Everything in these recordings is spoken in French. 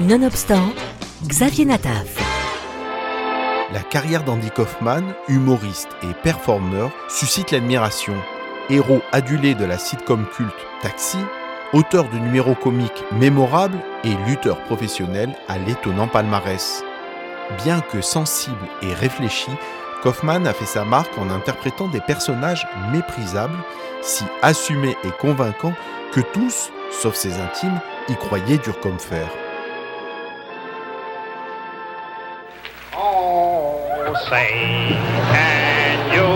Nonobstant, Xavier Nataf. La carrière d'Andy Kaufman, humoriste et performeur, suscite l'admiration. Héros adulé de la sitcom culte Taxi, auteur de numéros comiques mémorables et lutteur professionnel à l'étonnant palmarès. Bien que sensible et réfléchi, Kaufman a fait sa marque en interprétant des personnages méprisables, si assumés et convaincants que tous, sauf ses intimes, y croyaient dur comme fer. Say, can you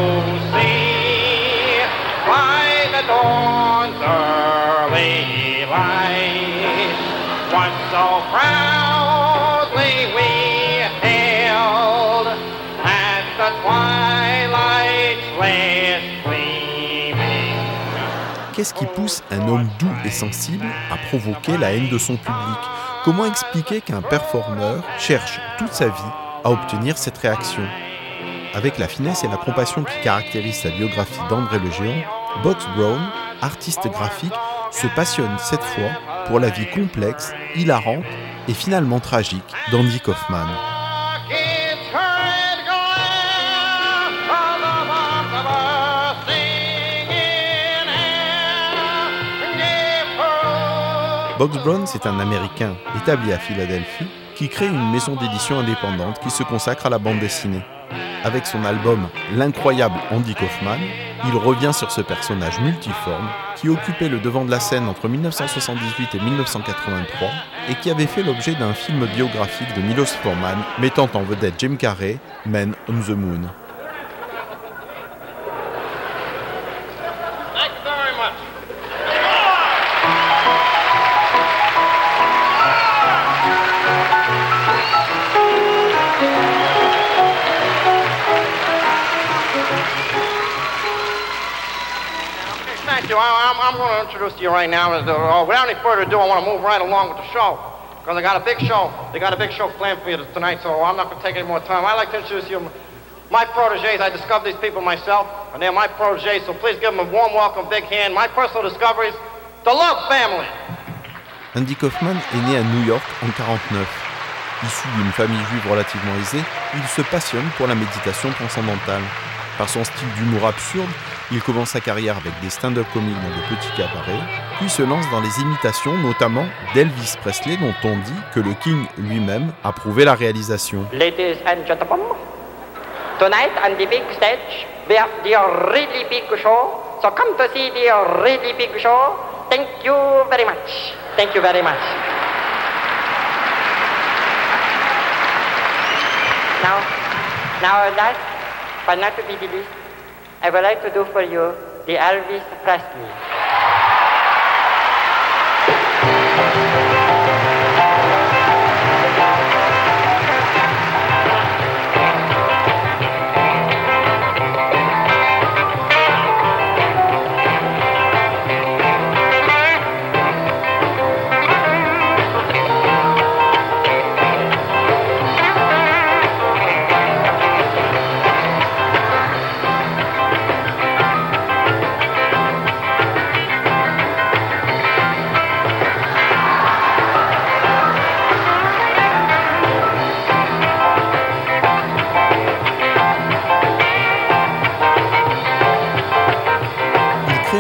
see by the dawn's early light what so proudly we hailed at the twilight's last gleaming? Qu'est-ce qui pousse un homme doux et sensible à provoquer la haine de son public? Comment expliquer qu'un performeur cherche toute sa vie à obtenir cette réaction Avec la finesse et la compassion qui caractérisent sa biographie d'André le Géant, Box Brown, artiste graphique, se passionne cette fois pour la vie complexe, hilarante et finalement tragique d'Andy Kaufman. Box Brown, c'est un Américain établi à Philadelphie qui crée une maison d'édition indépendante qui se consacre à la bande dessinée. Avec son album L'incroyable Andy Kaufman, il revient sur ce personnage multiforme qui occupait le devant de la scène entre 1978 et 1983 et qui avait fait l'objet d'un film biographique de Milos Forman mettant en vedette Jim Carrey, Men on the Moon. You. I, I'm, I'm going to introduce you right now. Uh, without any further ado, I want to move right along with the show. Because I got a big show. They got a big show planned for you tonight, so I'm not going to take any more time. I'd like to introduce you my proteges. I discovered these people myself, and they're my proteges, so please give them a warm welcome, big hand. My personal discoveries, the Love Family. Andy Kaufman est né à New York en 49. Issu d'une famille juive relativement aisée, il se passionne pour la méditation transcendantale. Par son style d'humour absurde, il commence sa carrière avec des stand-up comiques dans de petits cabarets, puis se lance dans les imitations, notamment d'Elvis Presley, dont on dit que le King lui-même a prouvé la réalisation. Ladies and gentlemen, tonight on the big stage, we have the really big show. So come to see the really big show. Thank you very much. Thank you very much. Now, now last but not to be the I would like to do for you the Elvis Presley.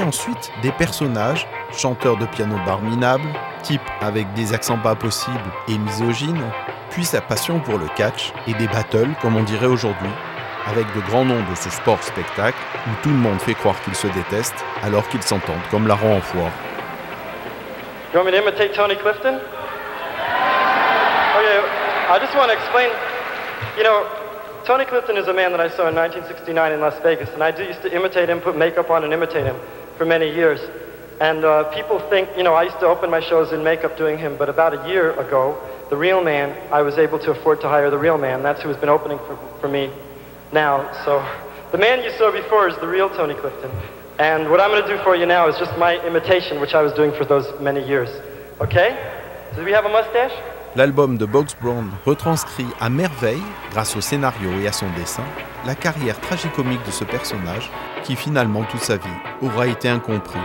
Ensuite des personnages, chanteurs de piano bar minables, avec des accents pas possibles et misogynes, puis sa passion pour le catch et des battles comme on dirait aujourd'hui, avec de grands noms de ce sport spectacle où tout le monde fait croire qu'ils se détestent alors qu'ils s'entendent comme larrons en foire. You want me to imitate Tony Clifton? Okay, I just want to explain. You know, Tony Clifton is a man that I saw in 1969 in Las Vegas, and I do used to imitate him, put makeup on, and imitate him for many years. And uh, people think, you know, I used to open my shows in makeup doing him, but about a year ago, the real man, I was able to afford to hire the real man. That's who has been opening for, for me now. So the man you saw before is the real Tony Clifton. And what I'm going to do for you now is just my imitation, which I was doing for those many years. Okay? Do we have a mustache? L'album de Box Brown retranscrit à merveille, grâce au scénario et à son dessin, la carrière tragicomique de ce personnage qui finalement toute sa vie aura été incompris